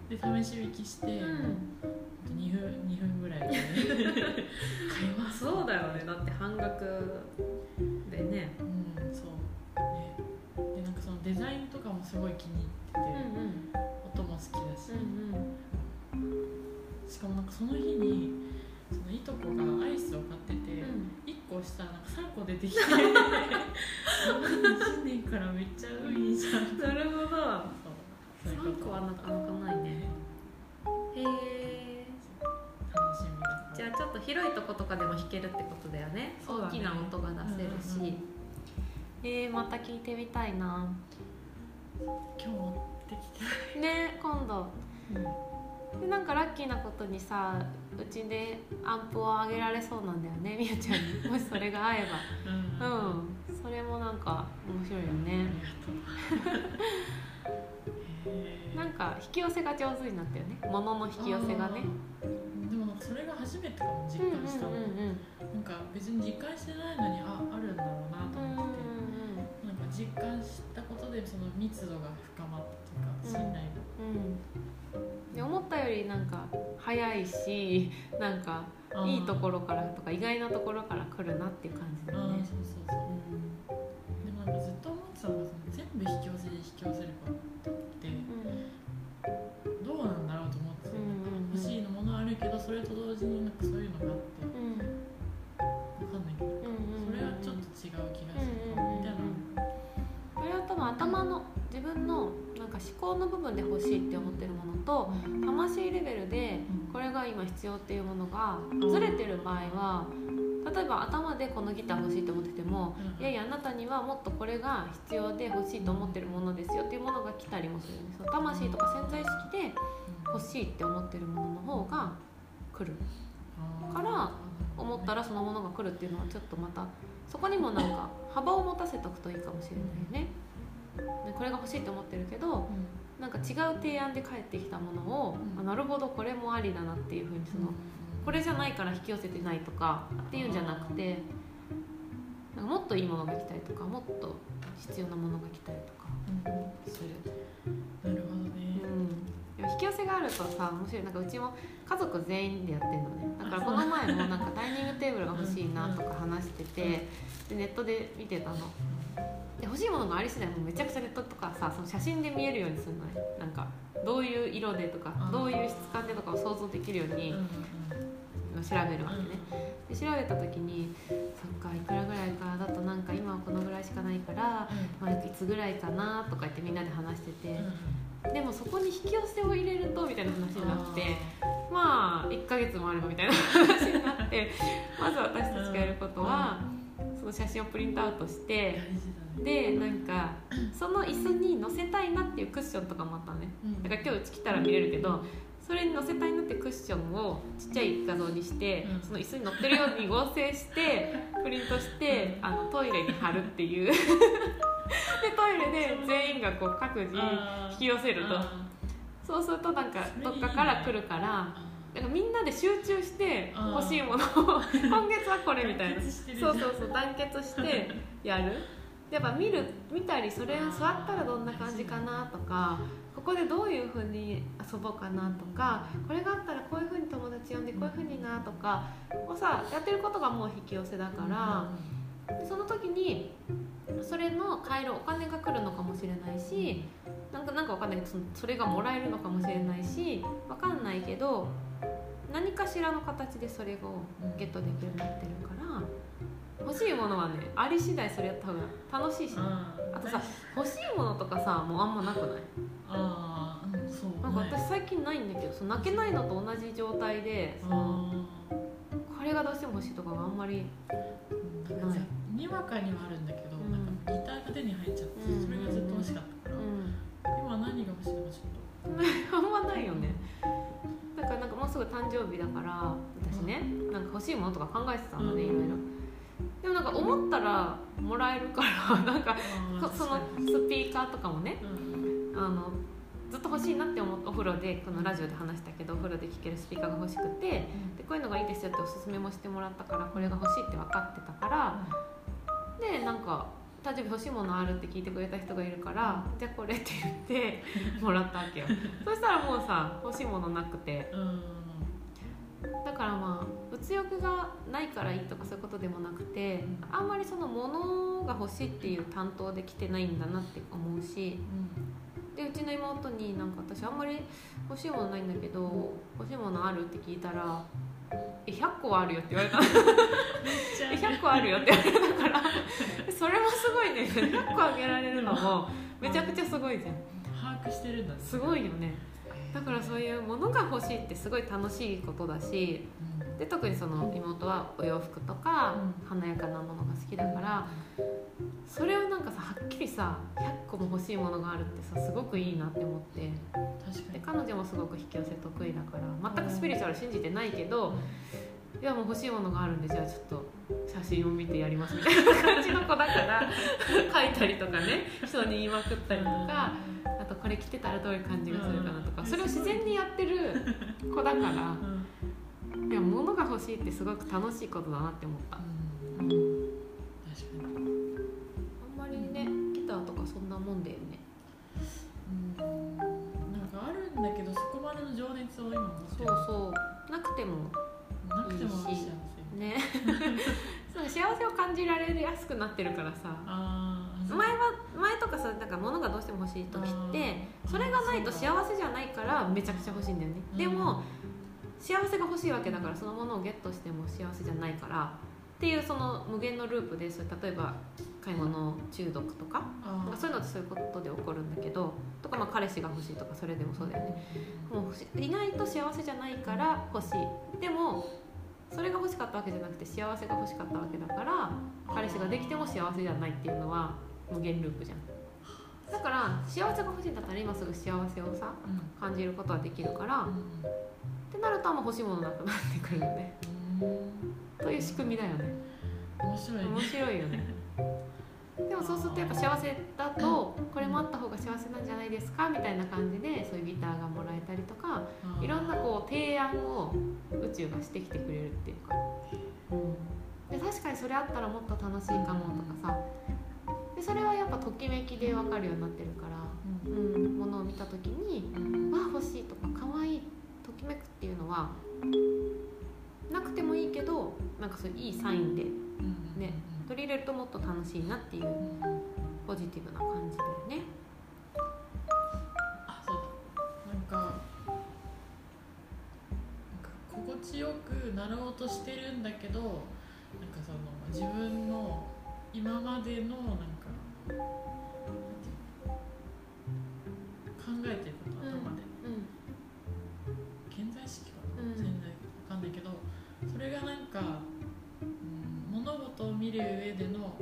で試し引きして、うん。2分2分ぐらいで。買いますそうだよねだって半額でね。うんそう。ね。でなんかそのデザインとかもすごい気に入ってて、音も好きだし、しかもなんかその日にそのいとこがアイスを買ってて、1個押したらなんか3個出てきて。新年からめっちゃいいじゃん。なるほど。そう。そういう3こと。個はなかなかないね。へえ楽しみだじゃあちょっと広いとことかでも弾けるってことだよね。ね。大きな音が出せるし、うん。えー、また聞いてみたいな。今日持ってきて。ね今度。うんでなんかラッキーなことにさうちでアンプを上げられそうなんだよねみゆちゃんに。もしそれが合えうん。ばうん。それもなんか面白いよあねりがとなんか引き寄せが上手になったよね。物の引き寄せがね。でもなんかそれが初めてかも実うんうん感したの、うんうん。なんか別に実感してないのにああるんだろうなとうんうん思って、なんか実感したことでその密度が深まったというか信頼が、うんで思ったよりなんか早いしなんかいいところからとか意外なところから来るなっていう感じだよねそうそうそう。でもなんかずっと思ってたのが全部引き寄せで引き寄せるかって。うんどうなんだろうと思ってた、うん欲しいのものあるけどそれと同時になんかそういうのがあって。うんわかんないけど。うんそれはちょっと違う気がするみたいな。これは多分頭の自分のなんか思考の部分で欲しいって思ってるものと魂レベルでこれが今必要っていうものがずれてる場合は例えば頭でこのギター欲しいと思っててもうん。いやいやあなたにはもっとこれが必要で欲しいと思ってるものですよっていうものが来たりもするんですよ。魂とか潜在意識で欲しいって思ってるものの方が来る。から思ったらそのものが来るっていうのはちょっとまたそこにもなんか幅を持たせとくといいかもしれないね。でこれが欲しいと思ってるけどなんか違う提案で返ってきたものを、うん。あなるほどこれもありだなっていうふうにそのこれじゃないから引き寄せてないとかっていうんじゃなくてなんかもっといいものが来たりとかもっと必要なものが来たりとかする、なるほどね。うん、引き寄せがあるとさ面白い。なんかうちも家族全員でやってんのね。だからこの前もなんかダイニングテーブルが欲しいなとか話しててでネットで見てたので欲しいものがあり次第もうめちゃくちゃネットとかさその写真で見えるようにするのね。なんかどういう色でとかどういう質感でとかを想像できるように調べるわけね。で調べた時にそっかいくらぐらいかだとなんか今はこのぐらいしかないから、まあ、いつぐらいかなとか言ってみんなで話してて。でもそこに引き寄せを入れるとみたいな話になってまあ1ヶ月もあればみたいな話になってまず私たちがやることはその写真をプリントアウトしてでなんかその椅子に載せたいなっていうクッションとかもあったのね。だから今日うち来たら見れるけどそれに載せたいなってクッションをちっちゃい画像にして、うん。その椅子に乗ってるように合成してプリントしてあのトイレに貼るっていう。でトイレで全員がこう各自引き寄せると。そうするとなんかどっかから来るからなんかみんなで集中して欲しいものを 今月はこれみたいな。そうそうそう団結してやるやっぱ見る見たりそれ座ったらどんな感じかなとかここでどういうふうに遊ぼうかなとかこれがあったらこういうふうに友達呼んでこういうふうになとかもうさやってることがもう引き寄せだからでその時にそれの買えるお金が来るのかもしれないしなんかなんかわかんないけどそれがもらえるのかもしれないしわかんないけど何かしらの形でそれをゲットできるようになってるから欲しいものはねあり次第それやった方が楽しいしね、あとさ欲しいものとかさもうあんまなくない？ああうんそうなんか私最近ないんだけどその泣けないのと同じ状態でそのこれがどうしても欲しいとかがあんまりなんかさにわかにはあるんだけど、うん。なんかギターが手に入っちゃって、うん。それがずっと欲しかったから、うん。今何が欲しいのかちょっ あんまないよね。だからなんかもうすぐ誕生日だから私ねなんか欲しいものとか考えてたのねいろいろでもなんか思ったらもらえるからなんかとそそのスピーカーとかもねうん。あのずっと欲しいなって思お風呂でこのラジオで話したけどお風呂で聴けるスピーカーが欲しくてでこういうのがいいですよっておすすめもしてもらったからこれが欲しいって分かってたからでなんか誕生日欲しいものあるって聞いてくれた人がいるからじゃあこれって言って もらったわけよ。そしたらもうさ欲しいものなくてうんだからまあ物欲がないからいいとかそういうことでもなくてあんまりその物が欲しいっていう担当で来てないんだなって思うしでうちの妹になんか私あんまり欲しいものないんだけど欲しいものあるって聞いたら「え100個はあるよ」って言われた。のえ100個あるよって言われたからそれもすごいね。100個あげられるのもめちゃくちゃすごいじゃん。把握してるんだね。すごいよねだからそういうものが欲しいってすごい楽しいことだしで特にその妹はお洋服とか華やかなものが好きだからそれをなんかさはっきりさ100個も欲しいものがあるってさすごくいいなって思って。で確かに。彼女もすごく引き寄せ得意だから全くスピリチュアル信じてないけどいやもう欲しいものがあるんでじゃあちょっと写真を見てやりますみたいな感じの子だから書いたりとかね人に言いまくったりとかこれ着てたらどういう感じがするかなとかそれを自然にやってる子だからうん。いや物が欲しいってすごく楽しいことだなって思った。あうん。確かに。んまりねギターとかそんなもんだよね。うん。なんかあるんだけどそこまでの情熱を今持ってる。そうそう。なくてもなくても幸いいし。せね。そう幸せを感じられやすくなってるからさ。ああ前は前とかさなんか物がどうしても欲しい時ってそれがないと幸せじゃないからめちゃくちゃ欲しいんだよね、でも幸せが欲しいわけだからそのものをゲットしても幸せじゃないからっていうその無限のループでそれ例えば買い物中毒とかあなんかそういうのってそういうことで起こるんだけどとかまあ彼氏が欲しいとかそれでもそうだよね。もういないと幸せじゃないから欲しい。でもそれが欲しかったわけじゃなくて幸せが欲しかったわけだから彼氏ができても幸せじゃないっていうのは無限ループじゃん。だから幸せが欲しいんだったら今すぐ幸せをさうん感じることはできるからうってなるとあんま欲しいものなくなってくるよね。ん。という仕組みだよね。面白い。ね。面白いよね。でもそうするとやっぱ幸せだとこれもあった方が幸せなんじゃないですかみたいな感じでそういうギターがもらえたりとかいろんなこう提案を宇宙がしてきてくれるっていうか、で確かにそれあったらもっと楽しいかもとかさでそれはやっぱときめきで分かるようになってるから、うん。うん、ものを見た時にうん。わあ欲しいとか可愛いときめくっていうのはなくてもいいけどなんかそういういいサインでうん。ね取り入れるともっと楽しいなっていうポジティブな感じだよね。あそう。だなんか心地よくなろうとしてるんだけどなんかその自分の今までのなん考えてること頭で、うん。健在意識かな、うん。全然わかんないけどそれがなんか、うん、物事を見る上での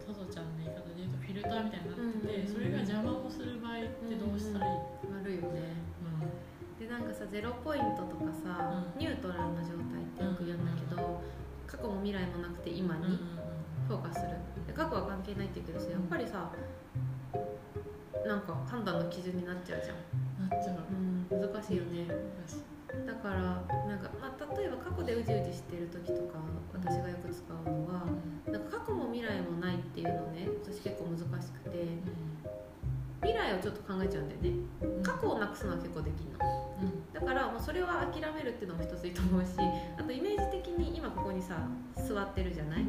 そのトドちゃんの言い方で言うとフィルターみたいになってて、うんそれが邪魔をする場合ってどうしたらいい、悪いよね。うん。でなんかさゼロポイントとかさ、うん。ニュートラルな状態ってよく言うんだけど、過去も未来もなくて今に？フォーカスする。で過去は関係ないって言うけどさやっぱりさなんか判断の基準になっちゃうじゃん、なっちゃう。うん、難しいよね。私だからなんか、まあ、例えば過去でうじうじしてる時とか私がよく使うのはなんか過去も未来もないっていうのね私結構難しくて未来をちょっと考えちゃうんだよね。過去をなくすのは結構できるの。だからもうそれは諦めるっていうのも一ついいと思うしあとイメージ的に今ここにさ座ってるじゃない？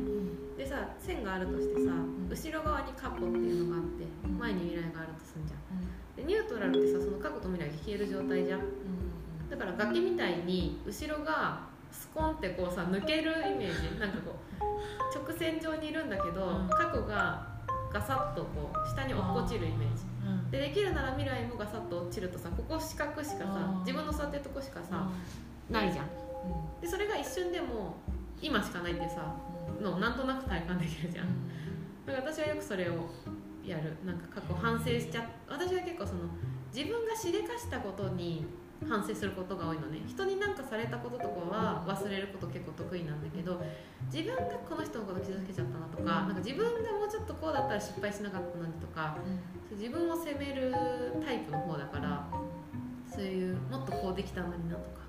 でさ線があるとしてさ後ろ側に過去っていうのがあって前に未来があるとすんじゃん。でニュートラルってさその過去と未来が消える状態じゃん。だから崖みたいに後ろがスコンってこうさ抜けるイメージ。なんかこう直線上にいるんだけど、うん。過去がガサッとこう下に落っこちるイメージ。うんでできるなら未来もガサッと落ちるとさここ四角しかさ自分の座ってるとこしかさないじゃん。でそれが一瞬でも今しかないってさのなんとなく体感できるじゃん。だから私はよくそれをやる。なんか過去反省しちゃ私は結構その自分がしでかしたことに反省することが多いのね。人に何かされたこととかは忘れること結構得意なんだけど自分がこの人のこと傷つけちゃったなとかなんか自分がもうちょっとこうだったら失敗しなかったのにとか自分を責めるタイプの方だからそういうもっとこうできたのになとか。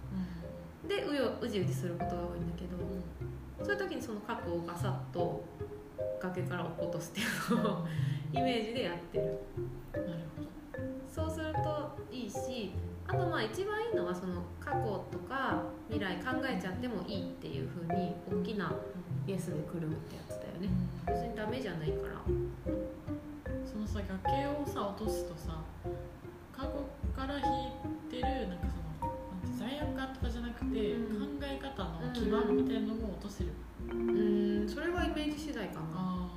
でうようじうじすることが多いんだけどそういう時にその過去をガサッと崖から落っことすっていうのを イメージでやってる。なるそうするといいしあとまあ一番いいのはその過去とか未来考えちゃってもいいっていうふうに大きなイエスでくるむってやつだよね。別にダメじゃないから。そのさ崖をさ落とすとさ過去から引いてるなんかそのなんて罪悪感とかじゃなくて、うん。考え方の基盤みたいなのも落とせる、うーん。それはイメージ次第かな。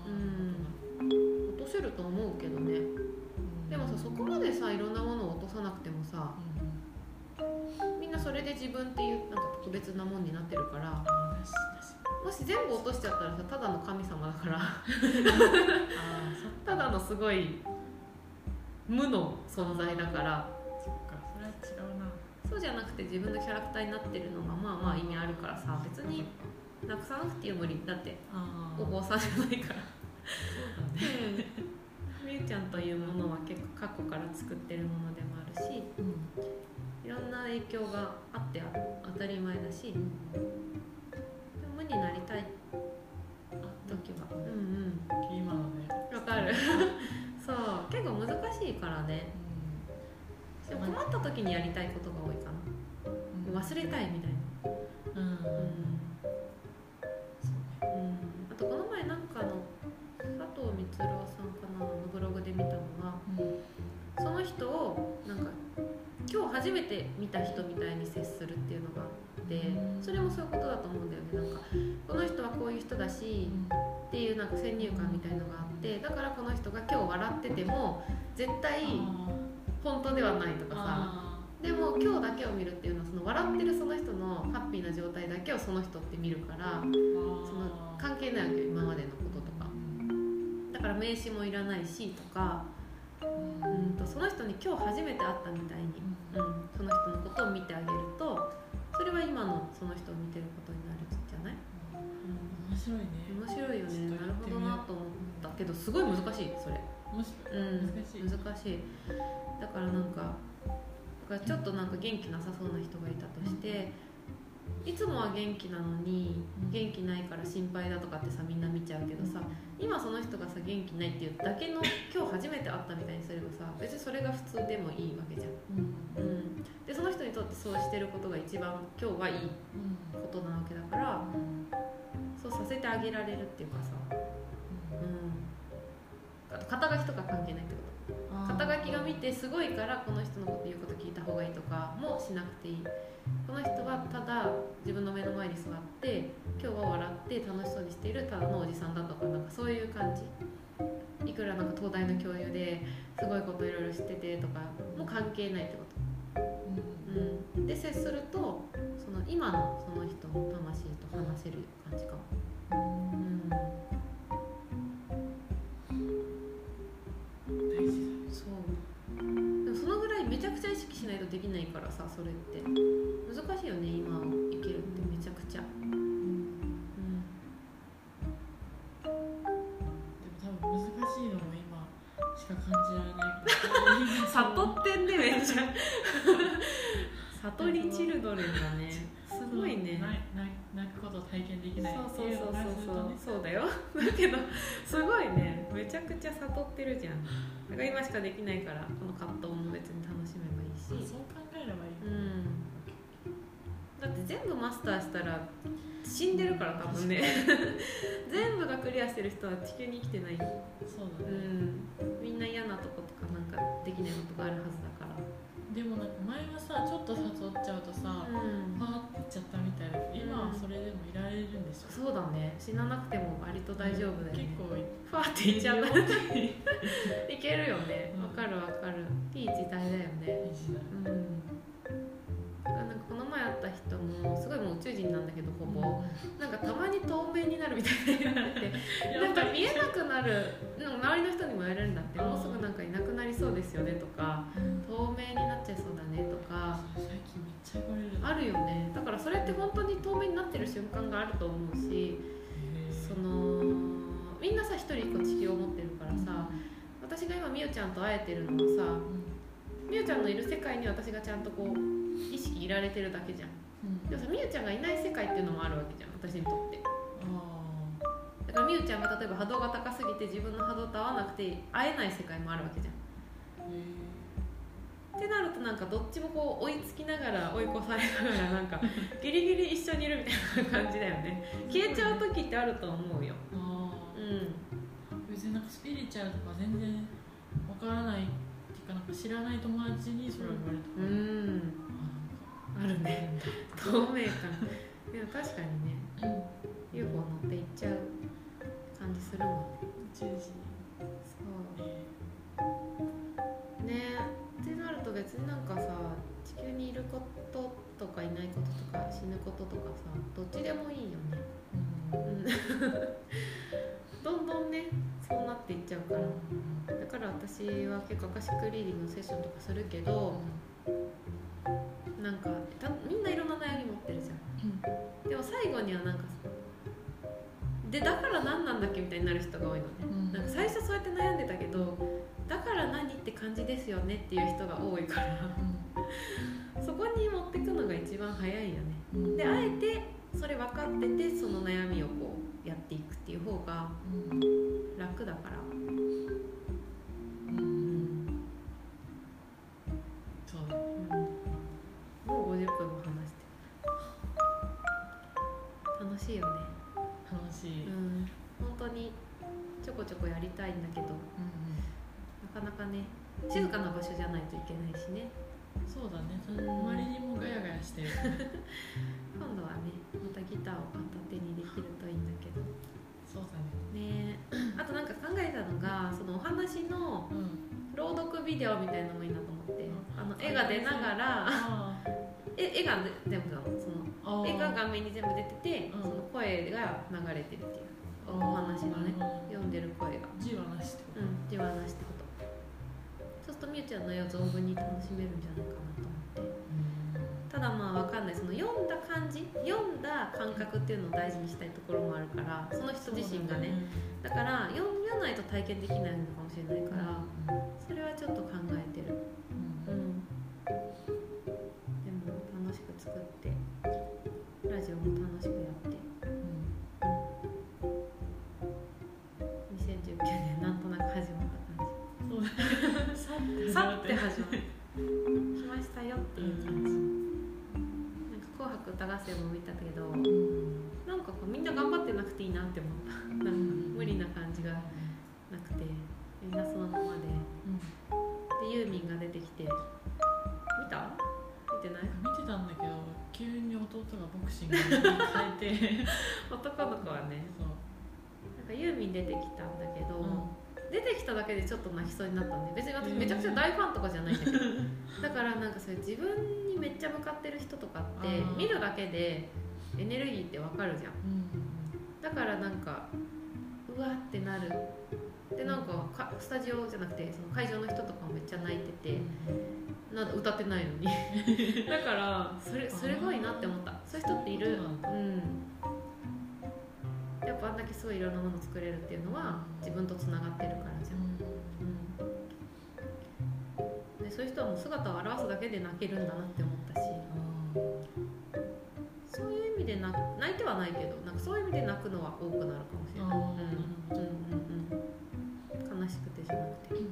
落とせると思うけどね。でもさそこまでさいろんなものを落とさなくてもさみんなそれで自分っていうなんか特別なもんになってるからもし全部落としちゃったらさただの神様だから。あただのすごい無の存在だから。そっかそれは違うな。そうじゃなくて自分のキャラクターになってるのがまあまあ意味あるからさ別になくさなくていい無理。だってお坊さんじゃないから。そうだね。みゆちゃんというものは結構過去から作ってるものでもあるしうんいろんな影響があって当たり前だしでも無になりたい。時は。うんうん。今のね。わかる。そう。結構難しいからね。でも困った時にやりたいことが多いかな。忘れたいみたいな。うん、うん、うん、そう。ねうん、あとこの前なんかの佐藤光郎さんかなのブログで見たのはその人をなんか今日初めて見た人みたいに接するっていうのがあってそれもそういうことだと思うんだよね。なんかこの人はこういう人だしっていうなんか先入観みたいのがあってだからこの人が今日笑ってても絶対本当ではないとかさ。あでも今日だけを見るっていうのはその笑ってるその人のハッピーな状態だけをその人って見るからー。その関係ないわけよ今までのこととか。だから名刺もいらないしとかうんとその人に今日初めて会ったみたいに、うん、その人のことを見てあげるとそれは今のその人を見てることになるじゃない、面白いね。面白いよね。なるほどなと思ったけどすごい難しいそれ。面白い。うん難しい。難しい。だからなんかちょっとなんか元気なさそうな人がいたとしていつもは元気なのに元気ないから心配だとかってさみんな見ちゃうけどさ今その人がさ元気ないっていうだけの今日初めて会ったみたいにすればさ別にそれが普通でもいいわけじゃん、うん。うん、でその人にとってそうしてることが一番今日はいいことなわけだからそうさせてあげられるっていうかさ、うん、肩書きとか関係ないってこと肩書きが見てすごいからこの人のこと言うこと聞いた方がいいとかもしなくていいこの人はただ自分の目の前に座って今日は笑って楽しそうにしているただのおじさんだとかなんかそういう感じ。いくらなんか東大の教諭ですごいこといろいろ知っててとかも関係ないってこと、うん、で接するとその今のその人の魂と話せる感じかも、うん、そう。でもそのぐらいめちゃくちゃ意識しないとできないからさそれって。難しいよね今を生きるってめちゃくちゃ、うん、でも多分難しいのも今しか感じられない。悟ってんねめっちゃ。悟りチルドレンだね。すごいね。ないない泣くことを体験できないってそうそうそういうのがするとね。そうそうだよ。だけどすごいね。めちゃくちゃ悟ってるじゃん。だから今しかできないからこの葛藤も別に楽しめばいいし。そう考えればいい、うん。だって全部マスターしたら死んでるから多分ね。全部がクリアしてる人は地球に生きてないそうだうね、ん。みんな嫌なとことかなんかできないことがあるはずだから。ででもなんか前はさちょっと誘っちゃうとさ、うん死ななくても割と大丈夫だよね。結構ファーっていっちゃう。いいけるよね。うん。わかるわかる。いい時代だよね。うん。なんかこの前会った人もすごいもう宇宙人なんだけどほぼ、なんかたまに透明になるみたいな なんか見えなくなるなんか周りの人にも言われるんだって。もうすぐなんかいなくなりそうですよねとか。透明になっちゃいそうだねとか。最近めっちゃ言われる。あるよね。だからそれって本当に透明になってる瞬間があると思うしそのみんなさ一人一個地球を持ってるからさ私が今みゆちゃんと会えてるのはさみゆちゃんのいる世界に私がちゃんとこう意識いられてるだけじゃん。でもさみゆちゃんがいない世界っていうのもあるわけじゃん私にとって。だからみゆちゃんが例えば波動が高すぎて自分の波動と合わなくて会えない世界もあるわけじゃんってなるとなんかどっちもこう追いつきながら追い越されながらなんか ギリギリ一緒にいるみたいな感じだよね。消えちゃう時ってあると思うよ。うん。別になんかスピリチュアルとか全然わからないっていうかなんか知らない友達にそれを言われた。から、うんあるね。透明感。いや確かにね。うん。UFO 乗っていっちゃう感じするもんね。宇宙人そう。ねねと別になんかさ地球にいることとかいないこととか死ぬこととかさどっちでもいいよね。うん。どんどんねそうなっていっちゃうから。だから私は結構アカシックリーディングのセッションとかするけどなんかたみんないろんな悩み持ってるじゃん。でも最後にはなんかでだから何なんだっけみたいになる人が多いのね、うん。なんか最初そうやって悩んでたけど感じですよねっていう人が多いから。そこに持ってくのが一番早いよね。うん。であえてそれ分かっててその悩みをこうやっていくっていう方が楽だからまたギターを片手にできるといいんだけど。そうだね。ね。あとなんか考えたのがそのお話のうん朗読ビデオみたいなのもいいなと思って。うん。あの絵が出ながらあ 絵絵が全部そのあ絵が画面に全部出ててうん。その声が流れてるっていう。おお話のね読んでる声が。字はなしってこと。うん字はなしってこと。そうするとみゆちゃんの絵を存分に楽しめるんじゃないかただまあわかんない。その読んだ感じ読んだ感覚っていうのを大事にしたいところもあるからその人自身がね。だから読ん読ないと体験できないのかもしれないからそれはちょっと考えてる。うん。でも楽しく作ってラジオも楽しくやって。2019年なんとなく始まった感じ。さ って始まる。来ましたよっていう感じ。なんか「紅白歌合戦」も見たけどなんかこうみんな頑張ってなくていいなって思った。なんか無理な感じがなくてみんなそのままで。でユーミンが出てきて見た？見てない？見てたんだけど急に弟がボクシングに変えて。男の子はね。そう。なんかユーミン出てきたんだけど、うん出てきただけでちょっと泣きそうになったんで別に私めちゃくちゃ大ファンとかじゃないんだけど、だからなんかそれ自分にめっちゃ向かってる人とかって見るだけでエネルギーってわかるじゃん。だからなんかうわってなる。でなんかかスタジオじゃなくてその会場の人とかもめっちゃ泣いててな歌ってないのに。だからそれすごいなって思った。そういう人っている。うんやっぱあんだけすごいいろんなもの作れるっていうのは自分とつながってるからじゃん、うん、でそういう人はもう姿を現すだけで泣けるんだなって思ったし。そういう意味で泣泣いてはないけどなんかそういう意味で泣くのは多くなるかもしれない、うん、うん。うん。うん。悲しくてじゃなくて、うん。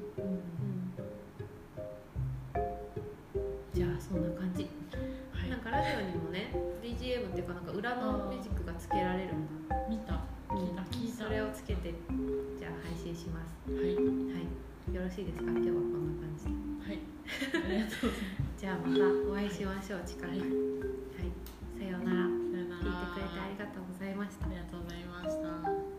じゃあそんな感じ。はい。なんかラジオにもね BGM っていうかなんか裏のミュージックがつけられるんだそれをつけてじゃあ配信します。はい、はい、よろしいですか？今日はこんな感じで。はい。ありがとうございます。じゃあまたお会いしましょう近く、はい、はい、さようなら。聞いてくれてありがとうございました。ありがとうございました。